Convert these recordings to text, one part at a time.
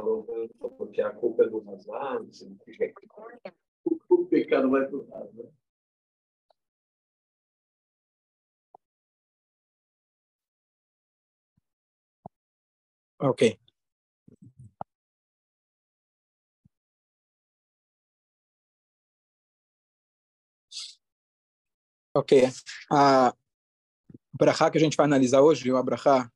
falou porque a culpa é do que o pecado vai para o Razan. Ok. Ok. A brachá que a gente vai analisar hoje uma brachá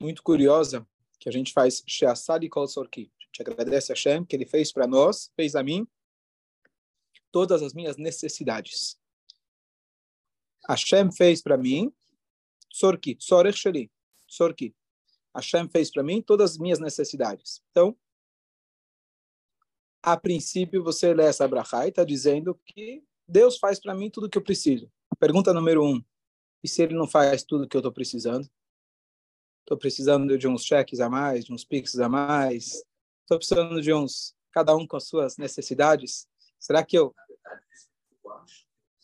muito curiosa, que a gente faz Sheasad Kol Sorki. A gente agradece a Hashem que ele fez para nós, fez a mim, todas as minhas necessidades. Hashem fez para mim, Sorki, Sorech Sheli, Sorki. Hashem fez para mim todas as minhas necessidades. Então, a princípio, você lê essa brachá e está dizendo que Deus faz para mim tudo o que eu preciso. Pergunta número um. E se ele não faz tudo o que eu estou precisando? Estou precisando de uns cheques a mais, de uns pix a mais. Estou precisando de uns, cada um com as suas necessidades. Será que eu...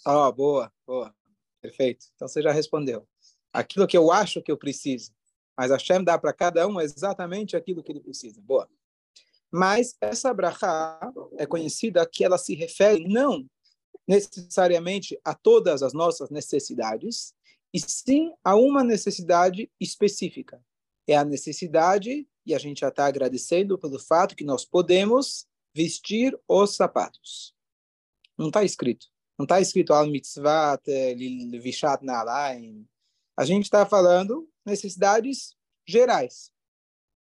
Ah, oh, boa, boa. Perfeito. Então você já respondeu. Aquilo que eu acho que eu preciso. Mas a Shem dá para cada um exatamente aquilo que ele precisa. Boa. Mas essa brachá é conhecida que ela se refere não necessariamente a todas as nossas necessidades, e sim a uma necessidade específica. É a necessidade, e a gente já está agradecendo pelo fato que nós podemos vestir os sapatos. Não está escrito. Não está escrito al mitzvat vishat nalaim. A gente está falando necessidades gerais.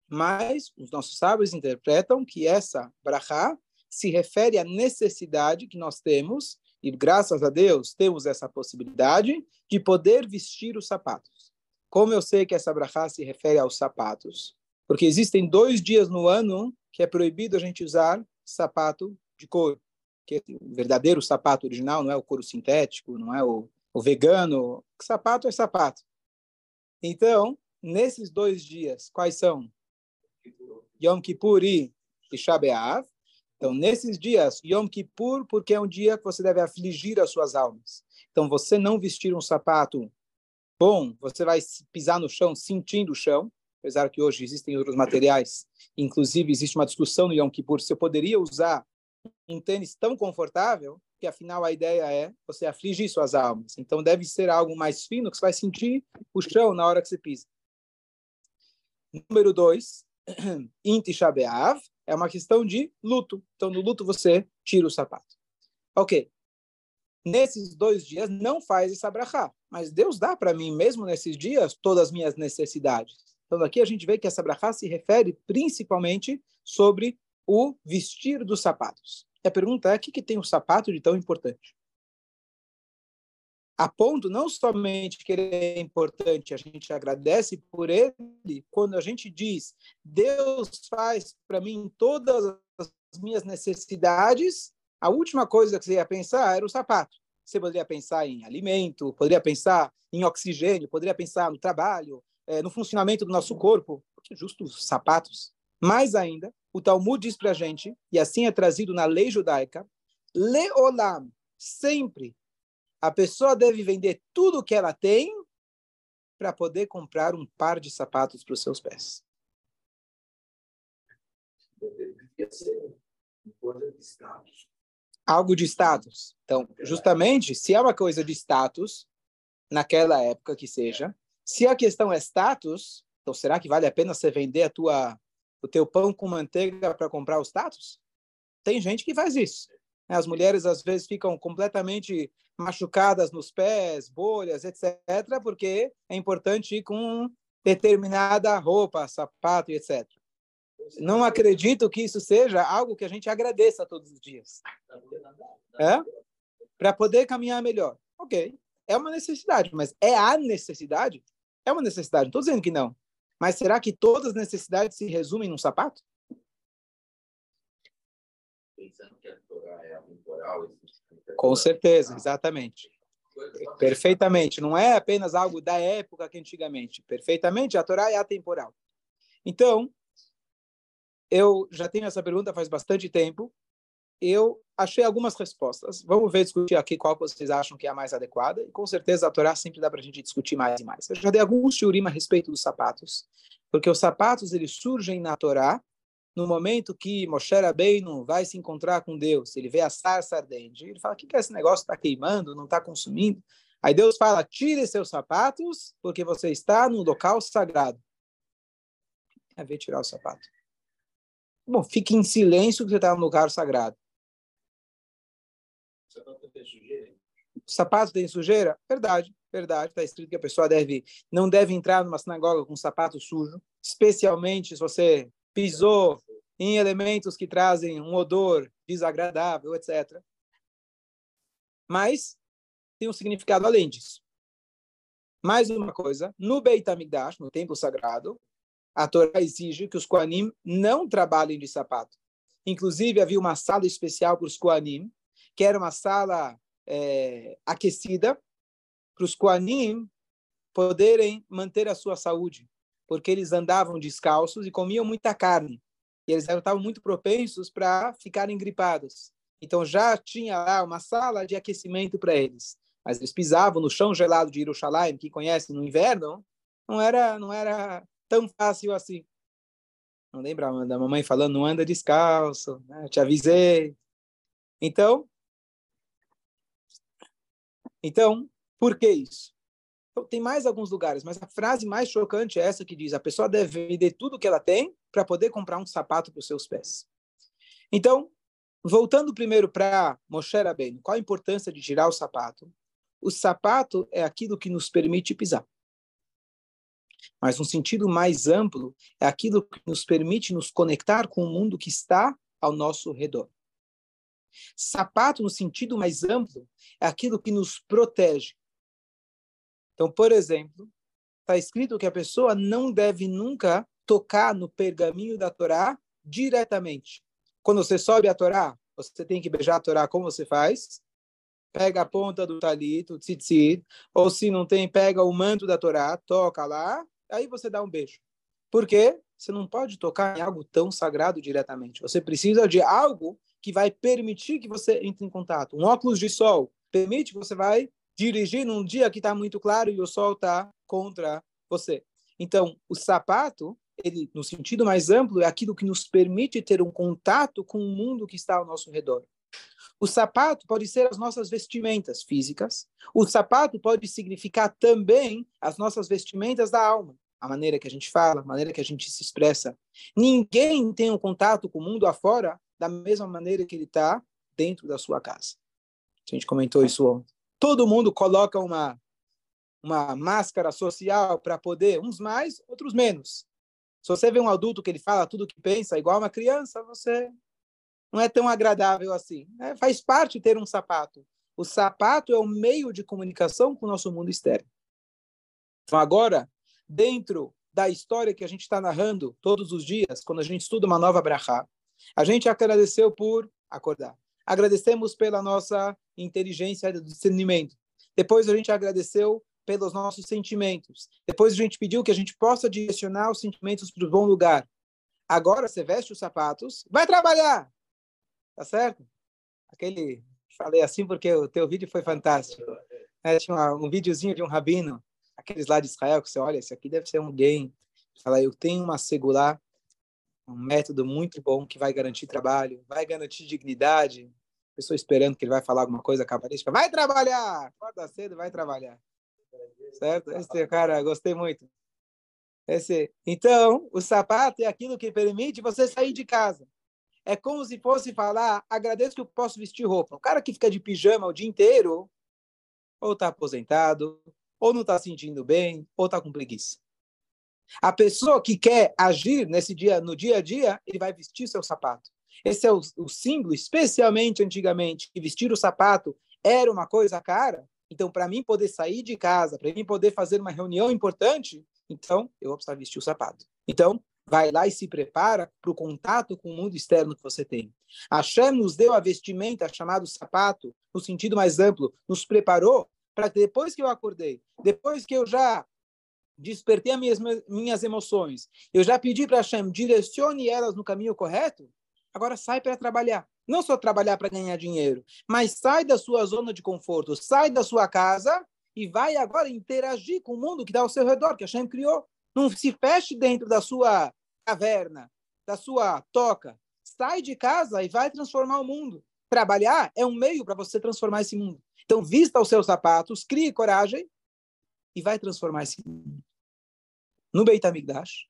Mas os nossos sábios interpretam que essa brachá se refere à necessidade que nós temos e graças a Deus temos essa possibilidade de poder vestir os sapatos. Como eu sei que essa brachá se refere aos sapatos? Porque existem dois dias no ano que é proibido a gente usar sapato de couro. Que o verdadeiro sapato original não é o couro sintético, não é o, o vegano. Sapato é sapato. Então, nesses dois dias, quais são? Yom Kippur e Tisha B'Av. Então, nesses dias, Yom Kippur, porque é um dia que você deve afligir as suas almas. Então, você não vestir um sapato bom, você vai pisar no chão sentindo o chão, apesar que hoje existem outros materiais. Inclusive, existe uma discussão no Yom Kippur se eu poderia usar um tênis tão confortável, que afinal a ideia é você afligir suas almas. Então, deve ser algo mais fino que você vai sentir o chão na hora que você pisa. Número dois, Inti Shabeav, é uma questão de luto. Então, no luto, você tira o sapato. Ok. Nesses dois dias, não faz essa brachá. Mas Deus dá para mim, mesmo nesses dias, todas as minhas necessidades. Então, aqui a gente vê que essa brachá se refere principalmente sobre o vestir dos sapatos. E a pergunta é, o que, que tem o sapato de tão importante? A ponto não somente que ele é importante, a gente agradece por ele, quando a gente diz, Deus faz para mim todas as minhas necessidades, a última coisa que você ia pensar era o sapato. Você poderia pensar em alimento, poderia pensar em oxigênio, poderia pensar no trabalho, é, no funcionamento do nosso corpo, porque justo os sapatos. Mais ainda, o Talmud diz para a gente, e assim é trazido na lei judaica, Leolam, sempre a pessoa deve vender tudo o que ela tem para poder comprar um par de sapatos para os seus pés. Algo de status. Então, justamente, se é uma coisa de status, naquela época que seja, se a questão é status, então será que vale a pena você vender a tua, o teu pão com manteiga para comprar o status? Tem gente que faz isso. As mulheres às vezes ficam completamente machucadas nos pés, bolhas, etc., porque é importante ir com determinada roupa, sapato etc. Não acredito que isso seja algo que a gente agradeça todos os dias. É? Para poder caminhar melhor. Ok. É uma necessidade, mas é a necessidade? É uma necessidade, não estou dizendo que não. Mas será que todas as necessidades se resumem num sapato? Pensando que a Torá é atemporal, com certeza, exatamente. Perfeitamente. Não é apenas algo da época que antigamente. Perfeitamente, a Torá é atemporal. Então, eu já tenho essa pergunta faz bastante tempo. Eu achei algumas respostas. Vamos ver, discutir aqui qual vocês acham que é a mais adequada. E com certeza a Torá sempre dá para a gente discutir mais e mais. Eu já dei alguns teoria a respeito dos sapatos. Porque os sapatos, eles surgem na Torá no momento que Moshe Rabbeinu vai se encontrar com Deus, ele vê a sarça ardente, ele fala, o que, que é esse negócio está queimando, não está consumindo? Aí Deus fala, tire seus sapatos, porque você está no local sagrado. É ver tirar o sapato. Bom, fique em silêncio que você está no lugar sagrado. O sapato tem sujeira? Verdade, verdade. Está escrito que a pessoa deve, não deve entrar numa sinagoga com sapato sujo, especialmente se você pisou em elementos que trazem um odor desagradável, etc. Mas tem um significado além disso. Mais uma coisa, no Beit HaMikdash, no templo sagrado, a Torá exige que os Koanim não trabalhem de sapato. Inclusive, havia uma sala especial para os Koanim, que era uma sala é, aquecida, para os Koanim poderem manter a sua saúde porque eles andavam descalços e comiam muita carne. E eles estavam muito propensos para ficarem gripados. Então já tinha lá uma sala de aquecimento para eles. Mas eles pisavam no chão gelado de Jerusalém, que conhecem no inverno, não era, não era tão fácil assim. Não lembra da mamãe falando, não anda descalço, né? te avisei. Então, então, por que isso? Então, tem mais alguns lugares, mas a frase mais chocante é essa que diz: a pessoa deve vender tudo que ela tem para poder comprar um sapato para os seus pés. Então, voltando primeiro para Moshe Rabbeinu, qual a importância de tirar o sapato? O sapato é aquilo que nos permite pisar. Mas um sentido mais amplo é aquilo que nos permite nos conectar com o mundo que está ao nosso redor. Sapato, no sentido mais amplo, é aquilo que nos protege, então, por exemplo, está escrito que a pessoa não deve nunca tocar no pergaminho da Torá diretamente. Quando você sobe a Torá, você tem que beijar a Torá como você faz? Pega a ponta do talito, tzitzit, ou se não tem, pega o manto da Torá, toca lá, aí você dá um beijo. Por quê? Você não pode tocar em algo tão sagrado diretamente. Você precisa de algo que vai permitir que você entre em contato. Um óculos de sol permite que você vai dirigir num dia que está muito claro e o sol está contra você. Então, o sapato, ele, no sentido mais amplo, é aquilo que nos permite ter um contato com o mundo que está ao nosso redor. O sapato pode ser as nossas vestimentas físicas. O sapato pode significar também as nossas vestimentas da alma, a maneira que a gente fala, a maneira que a gente se expressa. Ninguém tem um contato com o mundo afora da mesma maneira que ele está dentro da sua casa. A gente comentou isso ontem todo mundo coloca uma, uma máscara social para poder, uns mais, outros menos. Se você vê um adulto que ele fala tudo que pensa igual uma criança, você não é tão agradável assim. É, faz parte ter um sapato. O sapato é o meio de comunicação com o nosso mundo externo. Então, agora, dentro da história que a gente está narrando todos os dias, quando a gente estuda uma nova brachá, a gente agradeceu por acordar. Agradecemos pela nossa inteligência e discernimento. Depois a gente agradeceu pelos nossos sentimentos. Depois a gente pediu que a gente possa direcionar os sentimentos para o bom lugar. Agora você veste os sapatos, vai trabalhar. Tá certo? Aquele falei assim porque o teu vídeo foi fantástico. É, tinha um videozinho de um rabino, aqueles lá de Israel que você olha, esse aqui deve ser um game. Fala, eu tenho uma segular um método muito bom que vai garantir trabalho, vai garantir dignidade. Pessoa esperando que ele vai falar alguma coisa cabalística. Vai trabalhar! Acorda cedo, vai trabalhar. Certo? Esse cara, gostei muito. Esse. Então, o sapato é aquilo que permite você sair de casa. É como se fosse falar, agradeço que eu posso vestir roupa. O cara que fica de pijama o dia inteiro, ou está aposentado, ou não está sentindo bem, ou está com preguiça. A pessoa que quer agir nesse dia, no dia a dia, ele vai vestir seu sapato. Esse é o, o símbolo, especialmente antigamente, que vestir o sapato era uma coisa cara. Então, para mim poder sair de casa, para mim poder fazer uma reunião importante, então eu vou precisar vestir o sapato. Então, vai lá e se prepara para o contato com o mundo externo que você tem. Hashem nos deu a vestimenta chamada sapato, no sentido mais amplo, nos preparou para que depois que eu acordei, depois que eu já despertei as minhas, minhas emoções, eu já pedi para Hashem, direcione elas no caminho correto, agora sai para trabalhar. Não só trabalhar para ganhar dinheiro, mas sai da sua zona de conforto, sai da sua casa e vai agora interagir com o mundo que está ao seu redor, que Hashem criou. Não se feche dentro da sua caverna. da sua toca. Sai de casa e vai transformar o mundo. Trabalhar é um meio para você transformar esse mundo. Então, vista os seus sapatos, crie coragem e vai transformar esse mundo. No Beit HaMikdash,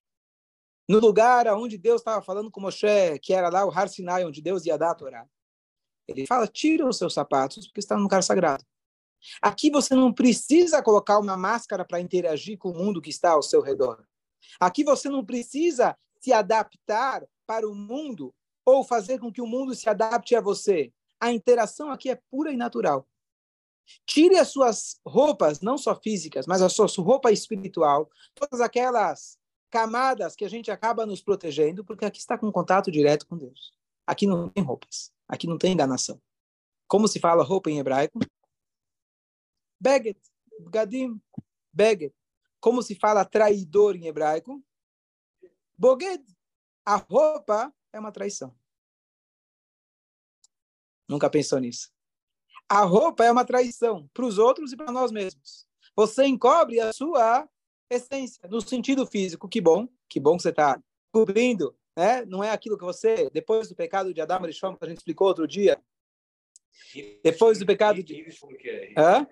no lugar onde Deus estava falando com Moshe, que era lá o Har Sinai, onde Deus ia dar a Torá. Ele fala, tira os seus sapatos, porque está no lugar sagrado. Aqui você não precisa colocar uma máscara para interagir com o mundo que está ao seu redor. Aqui você não precisa se adaptar para o mundo ou fazer com que o mundo se adapte a você. A interação aqui é pura e natural. Tire as suas roupas, não só físicas, mas a sua roupa espiritual, todas aquelas camadas que a gente acaba nos protegendo, porque aqui está com contato direto com Deus. Aqui não tem roupas, aqui não tem enganação. Como se fala roupa em hebraico? Beget, gadim, beget. Como se fala traidor em hebraico? Boged. A roupa é uma traição. Nunca pensou nisso. A roupa é uma traição para os outros e para nós mesmos. Você encobre a sua essência, no sentido físico. Que bom, que bom que você está cobrindo, né? Não é aquilo que você, depois do pecado de Adão e Rishon, que a gente explicou outro dia, depois do pecado de... Hã?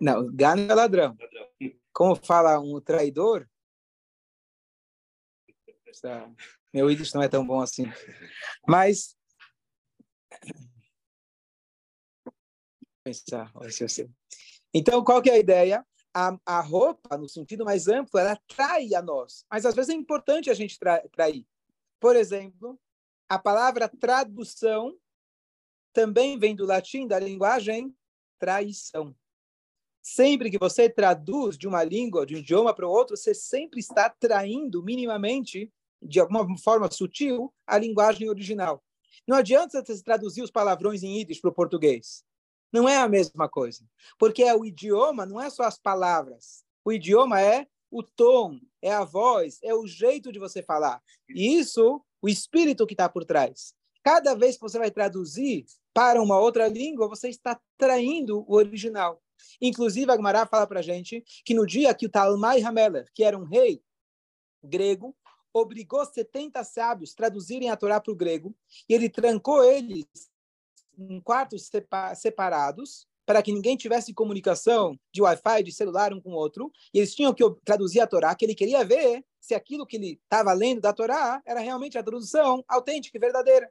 Não, Gano é ladrão. Como fala um traidor, meu ídolo não é tão bom assim. Mas pensar. Então, qual que é a ideia? A, a roupa, no sentido mais amplo, ela atrai a nós. Mas às vezes é importante a gente trair. Por exemplo, a palavra tradução também vem do latim, da linguagem traição. Sempre que você traduz de uma língua, de um idioma para o outro, você sempre está traindo minimamente, de alguma forma sutil, a linguagem original. Não adianta você traduzir os palavrões em ídis para o português. Não é a mesma coisa. Porque o idioma não é só as palavras. O idioma é o tom, é a voz, é o jeito de você falar. E isso, o espírito que está por trás. Cada vez que você vai traduzir para uma outra língua, você está traindo o original. Inclusive, a Gemara fala para a gente que no dia que o Talmai Hameler, que era um rei grego, obrigou 70 sábios a traduzirem a Torá para o grego, e ele trancou eles em quartos separados, para que ninguém tivesse comunicação de Wi-Fi, de celular um com o outro, e eles tinham que traduzir a Torá, que ele queria ver se aquilo que ele estava lendo da Torá era realmente a tradução autêntica e verdadeira.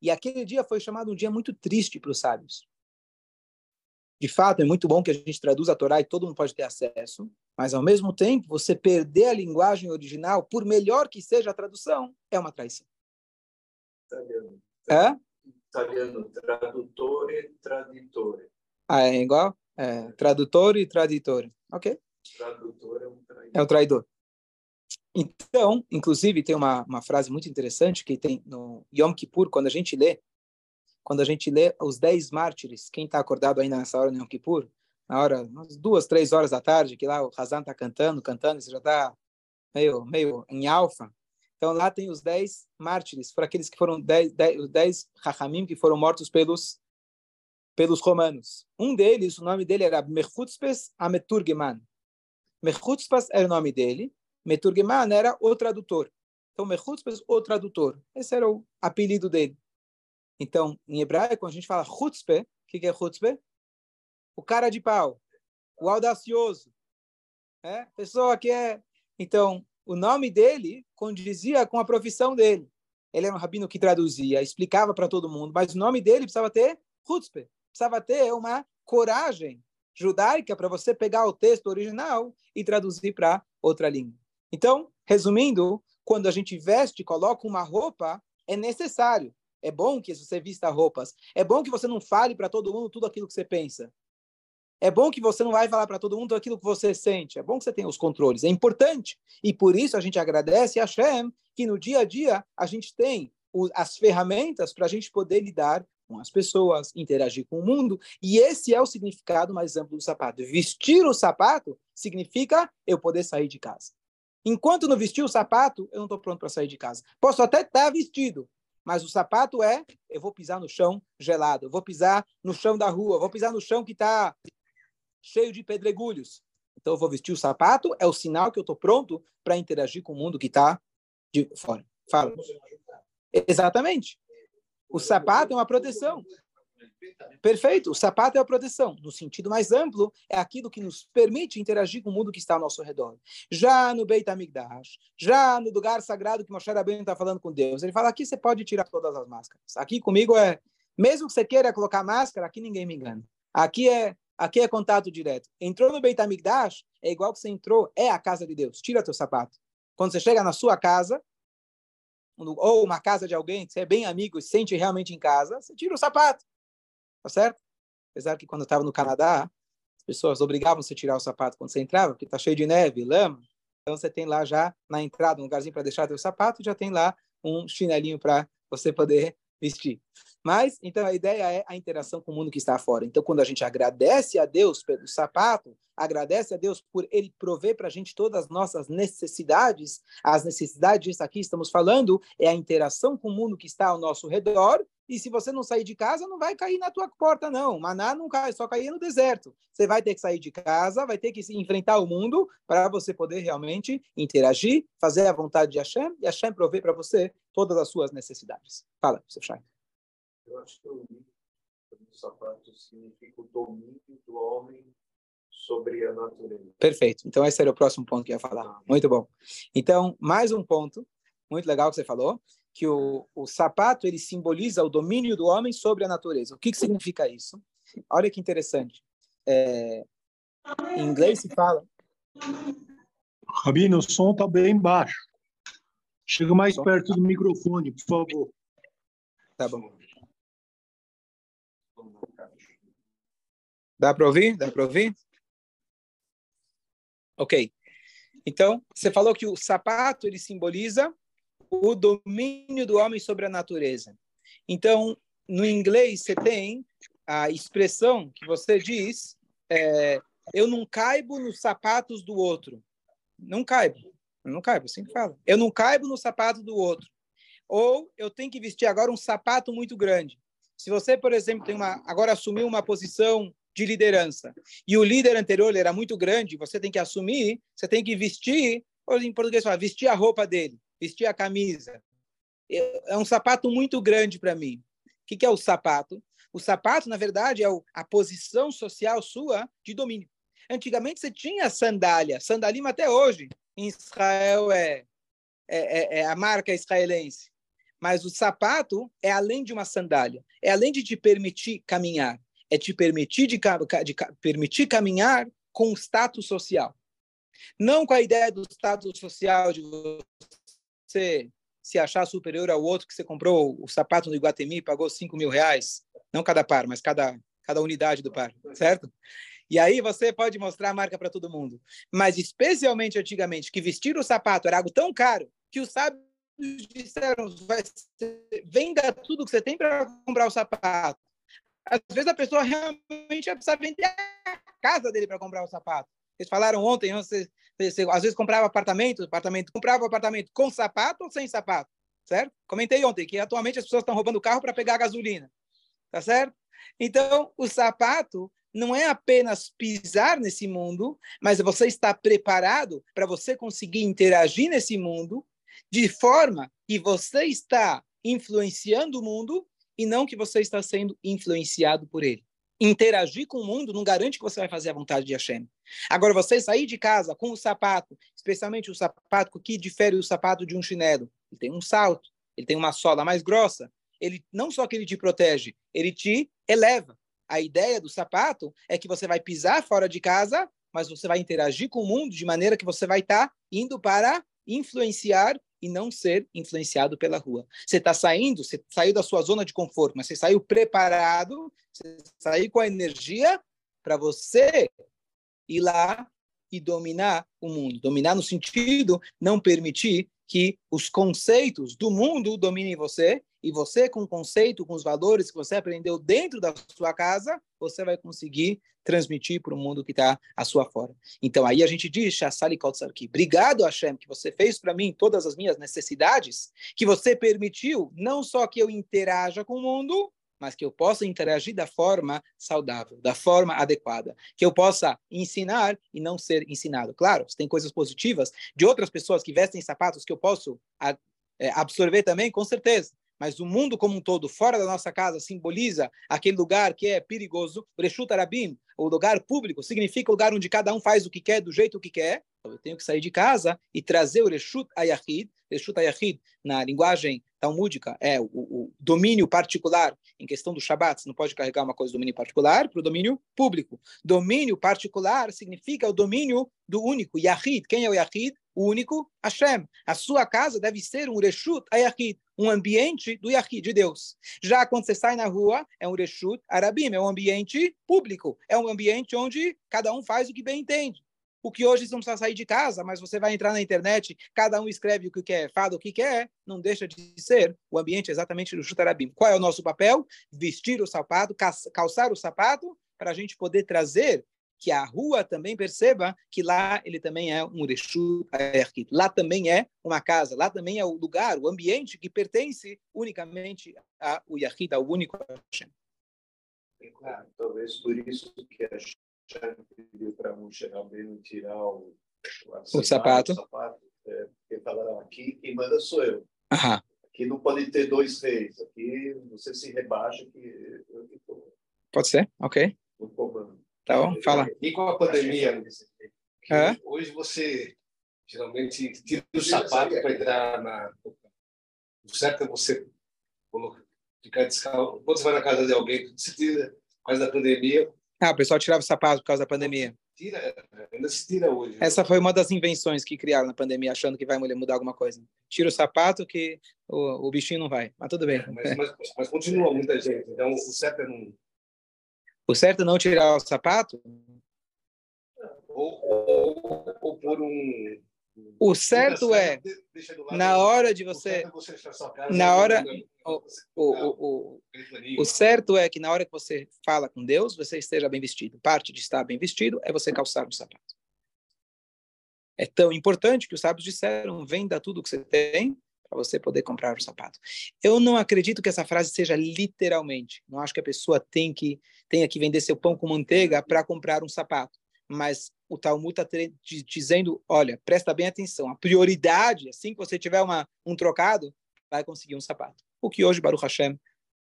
E aquele dia foi chamado um dia muito triste para os sábios. De fato, é muito bom que a gente traduza a Torá e todo mundo pode ter acesso, mas ao mesmo tempo, você perder a linguagem original, por melhor que seja a tradução, é uma traição. É? Italiano, tradutore, traditore. Ah, é igual? É, tradutor e traditore. Ok? Tradutor é um traidor. É o traidor. Então, inclusive, tem uma, uma frase muito interessante que tem no Yom Kippur, quando a gente lê, quando a gente lê os dez mártires, quem está acordado ainda nessa hora no Yom Kippur, na hora, umas duas, três horas da tarde, que lá o Hazan está cantando, cantando, você já está meio, meio em alfa. Então lá tem os dez mártires, foram aqueles que foram dez, dez, dez Hachamim que foram mortos pelos pelos romanos. Um deles, o nome dele era Mechutzpes Ameturgeman. Mechutzpes era o nome dele, Meturgeman era o tradutor. Então, Mechutzpes, o tradutor. Esse era o apelido dele. Então, em hebraico, a gente fala chutzpe, o que, que é chutzpe? O cara de pau, o audacioso, é? pessoa que é. Então, o nome dele condizia com a profissão dele. Ele era um rabino que traduzia, explicava para todo mundo, mas o nome dele precisava ter chutzpe, precisava ter uma coragem judaica para você pegar o texto original e traduzir para outra língua. Então, resumindo, quando a gente veste, coloca uma roupa, é necessário. É bom que você vista roupas. É bom que você não fale para todo mundo tudo aquilo que você pensa. É bom que você não vai falar para todo mundo aquilo que você sente. É bom que você tenha os controles. É importante. E por isso a gente agradece a Hashem que no dia a dia a gente tem as ferramentas para a gente poder lidar com as pessoas, interagir com o mundo. E esse é o significado mais amplo do sapato. Vestir o sapato significa eu poder sair de casa. Enquanto não vestir o sapato, eu não estou pronto para sair de casa. Posso até estar tá vestido, mas o sapato é eu vou pisar no chão gelado, eu vou pisar no chão da rua, eu vou pisar no chão que está cheio de pedregulhos. Então eu vou vestir o sapato, é o sinal que eu estou pronto para interagir com o mundo que está de fora. Fala. Exatamente. O sapato é uma proteção. Perfeito. O sapato é a proteção. No sentido mais amplo, é aquilo que nos permite interagir com o mundo que está ao nosso redor. Já no Beit HaMikdash, já no lugar sagrado que Moshe Rabbeinu está falando com Deus, ele fala, aqui você pode tirar todas as máscaras. Aqui comigo é, mesmo que você queira colocar máscara, aqui ninguém me engana. Aqui é aqui é contato direto. Entrou no Beit HaMikdash, é igual que você entrou, é a casa de Deus. Tira teu sapato. Quando você chega na sua casa, ou uma casa de alguém que você é bem amigo e se sente realmente em casa, você tira o sapato. Tá certo? Apesar que quando eu estava no Canadá, as pessoas obrigavam você a tirar o sapato quando você entrava, porque está cheio de neve, lama. Então você tem lá já na entrada um lugarzinho para deixar teu sapato, já tem lá um chinelinho para você poder vestir. Mas, então, a ideia é a interação com o mundo que está fora. Então, quando a gente agradece a Deus pelo sapato, agradece a Deus por Ele prover para a gente todas as nossas necessidades, as necessidades aqui estamos falando, é a interação com o mundo que está ao nosso redor, e se você não sair de casa, não vai cair na tua porta, não. Maná não cai, só cair no deserto. Você vai ter que sair de casa, vai ter que enfrentar o mundo para você poder realmente interagir, fazer a vontade de Hashem, e Hashem prover para você todas as suas necessidades. Fala, seu Shai. Eu acho que o sapato significa o domínio do homem sobre a natureza. Perfeito. Então, esse era o próximo ponto que eu ia falar. Muito bom. Então, mais um ponto muito legal que você falou, que o, o sapato ele simboliza o domínio do homem sobre a natureza. O que, que significa isso? Olha que interessante. É, em inglês se fala. Rabino, o som está bem baixo. Chega mais perto do microfone, por favor. Tá bom. Dá para ouvir? Dá para ouvir? Ok. Então, você falou que o sapato ele simboliza o domínio do homem sobre a natureza. Então, no inglês você tem a expressão que você diz, é, eu não caibo nos sapatos do outro. Não caibo. Eu não caibo, assim que fala. Eu não caibo no sapato do outro. Ou eu tenho que vestir agora um sapato muito grande. Se você, por exemplo, tem uma, agora assumiu uma posição de liderança e o líder anterior era muito grande, você tem que assumir, você tem que vestir, ou em português fala, vestir a roupa dele, vestir a camisa. É um sapato muito grande para mim. O que, que é o sapato? O sapato, na verdade, é a posição social sua de domínio. Antigamente você tinha sandália, sandalima até hoje. Em Israel é, é, é, é a marca israelense. Mas o sapato é além de uma sandália, é além de te permitir caminhar, é te permitir de, de, permitir caminhar com status social. Não com a ideia do status social de você se achar superior ao outro que você comprou o sapato no Iguatemi e pagou 5 mil reais, não cada par, mas cada, cada unidade do par, certo? E aí você pode mostrar a marca para todo mundo. Mas especialmente antigamente, que vestir o sapato era algo tão caro que os sábios disseram, vai ser, venda tudo que você tem para comprar o sapato. Às vezes a pessoa realmente precisa vender a casa dele para comprar o sapato. Eles falaram ontem, você, você, às vezes comprava apartamento, apartamento, comprava apartamento com sapato ou sem sapato, certo? Comentei ontem que atualmente as pessoas estão roubando carro para pegar gasolina, tá certo? Então, o sapato não é apenas pisar nesse mundo, mas você está preparado para você conseguir interagir nesse mundo de forma que você está influenciando o mundo e não que você está sendo influenciado por ele. Interagir com o mundo não garante que você vai fazer a vontade de Hashem. Agora, você sair de casa com o sapato, especialmente o sapato que difere o sapato de um chinelo, ele tem um salto, ele tem uma sola mais grossa, ele não só que ele te protege, ele te eleva. A ideia do sapato é que você vai pisar fora de casa, mas você vai interagir com o mundo de maneira que você vai estar tá indo para influenciar e não ser influenciado pela rua. Você está saindo, você saiu da sua zona de conforto, mas você saiu preparado, você saiu com a energia para você ir lá e dominar o mundo. Dominar no sentido não permitir que os conceitos do mundo dominem você e você com o conceito, com os valores que você aprendeu dentro da sua casa, você vai conseguir transmitir para o mundo que está à sua fora. Então aí a gente diz, Shassali aqui, obrigado Hashem que você fez para mim todas as minhas necessidades, que você permitiu não só que eu interaja com o mundo, mas que eu possa interagir da forma saudável, da forma adequada, que eu possa ensinar e não ser ensinado. Claro, tem coisas positivas de outras pessoas que vestem sapatos que eu posso é, absorver também, com certeza. Mas o mundo como um todo, fora da nossa casa, simboliza aquele lugar que é perigoso. Reshut Arabim, o lugar público, significa o lugar onde cada um faz o que quer, do jeito que quer. Então, eu tenho que sair de casa e trazer o Reshut Ayahid. Reshut Ayahid, na linguagem talmúdica, é o, o, domínio particular em questão do Shabat. Você não pode carregar uma coisa do domínio particular para o domínio público. Domínio particular significa o domínio do único. Yahid, quem é o Yahid? O único Hashem. A sua casa deve ser um Reshut Ayahid, um ambiente do Yahid, de Deus. Já quando você sai na rua, é um Reshut Arabim, é um ambiente público. É um ambiente onde cada um faz o que bem entende. O que hoje você não precisa sair de casa, mas você vai entrar na internet, cada um escreve o que quer, fala o que quer, não deixa de ser o ambiente exatamente do Chutarabim. Qual é o nosso papel? Vestir o sapato, calçar o sapato, para a gente poder trazer que a rua também perceba que lá ele também é um Reshu Lá também é uma casa, lá também é o lugar, o ambiente que pertence unicamente ao Yahid, ao único Hashem. Talvez por isso que a pediu para Moshe Rabbeinu tirar o, o, o sapato. O sapato é, porque falaram aqui, quem manda sou eu. Aham. Aqui não pode ter dois reis. Aqui você se rebaixa que eu que tô Pode ser, ok. No comando. Bom, fala. E com a pandemia, é? hoje você geralmente tira o sapato para entrar na. O certo é você ficar descalço. Quando você vai na casa de alguém, você tira, por causa da pandemia, ah, o pessoal tirava o sapato por causa da pandemia. Tira, ainda se tira hoje. Né? Essa foi uma das invenções que criaram na pandemia, achando que vai mudar alguma coisa. Tira o sapato que o, o bichinho não vai. Mas tudo bem. É, mas, mas, mas, continua muita gente. Então, o certo é não... O certo é não tirar o sapato? Ou, ou, ou por um o certo é, na hora de você. Na hora. O, o, o, o certo é que na hora que você fala com Deus, você esteja bem vestido. Parte de estar bem vestido é você calçar o sapato. É tão importante que os sábios disseram: venda tudo que você tem para você poder comprar o sapato. Eu não acredito que essa frase seja literalmente. Não acho que a pessoa tem que tenha que vender seu pão com manteiga para comprar um sapato mas o Talmud está dizendo, olha, presta bem atenção, a prioridade, assim que você tiver uma, um trocado, vai conseguir um sapato. O que hoje, Baruch Hashem,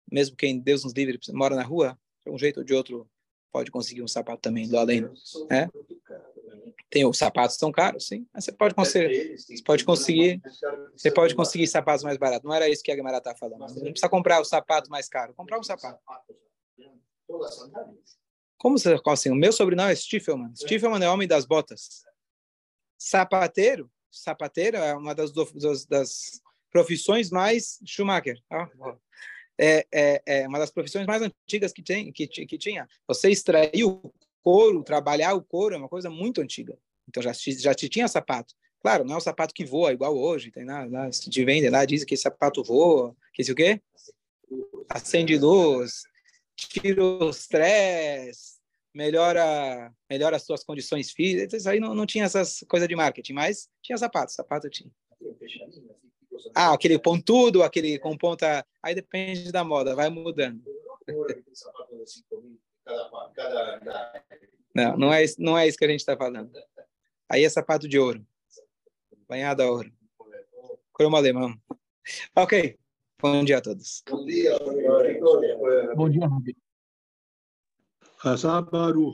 mesmo quem Deus nos livre mora na rua, de um jeito ou de outro, pode conseguir um sapato também, do além. É? Tem os sapatos são caros, sim. Mas você pode conseguir, você pode conseguir, você pode conseguir sapatos mais baratos. Não era isso que a Gamara está falando. Não precisa comprar o sapato mais caro, comprar um sapato. Como você assim? O meu sobrenome é Stiefelman. É. Stiefelman é homem das botas. Sapateiro, sapateiro é uma das, das, das profissões mais Schumacher. É, é, é, uma das profissões mais antigas que, tem, que, que tinha. Você extrair o couro, trabalhar o couro é uma coisa muito antiga. Então já, já tinha sapato. Claro, não é o sapato que voa igual hoje. Tem lá se te vende lá, diz que esse sapato voa, que isso o quê? Acende luz, tira o estresse, melhora, melhora as suas condições físicas. Isso aí não, não tinha essas coisas de marketing, mas tinha sapato, sapato tinha. Ah, aquele pontudo, aquele com ponta. Aí depende da moda, vai mudando. Não, não é, não é isso que a gente está falando. Aí é sapato de ouro. Banhado a ouro. Cromo alemão. Ok. Bom dia a todos. Bom dia. Bom dia. Baruch.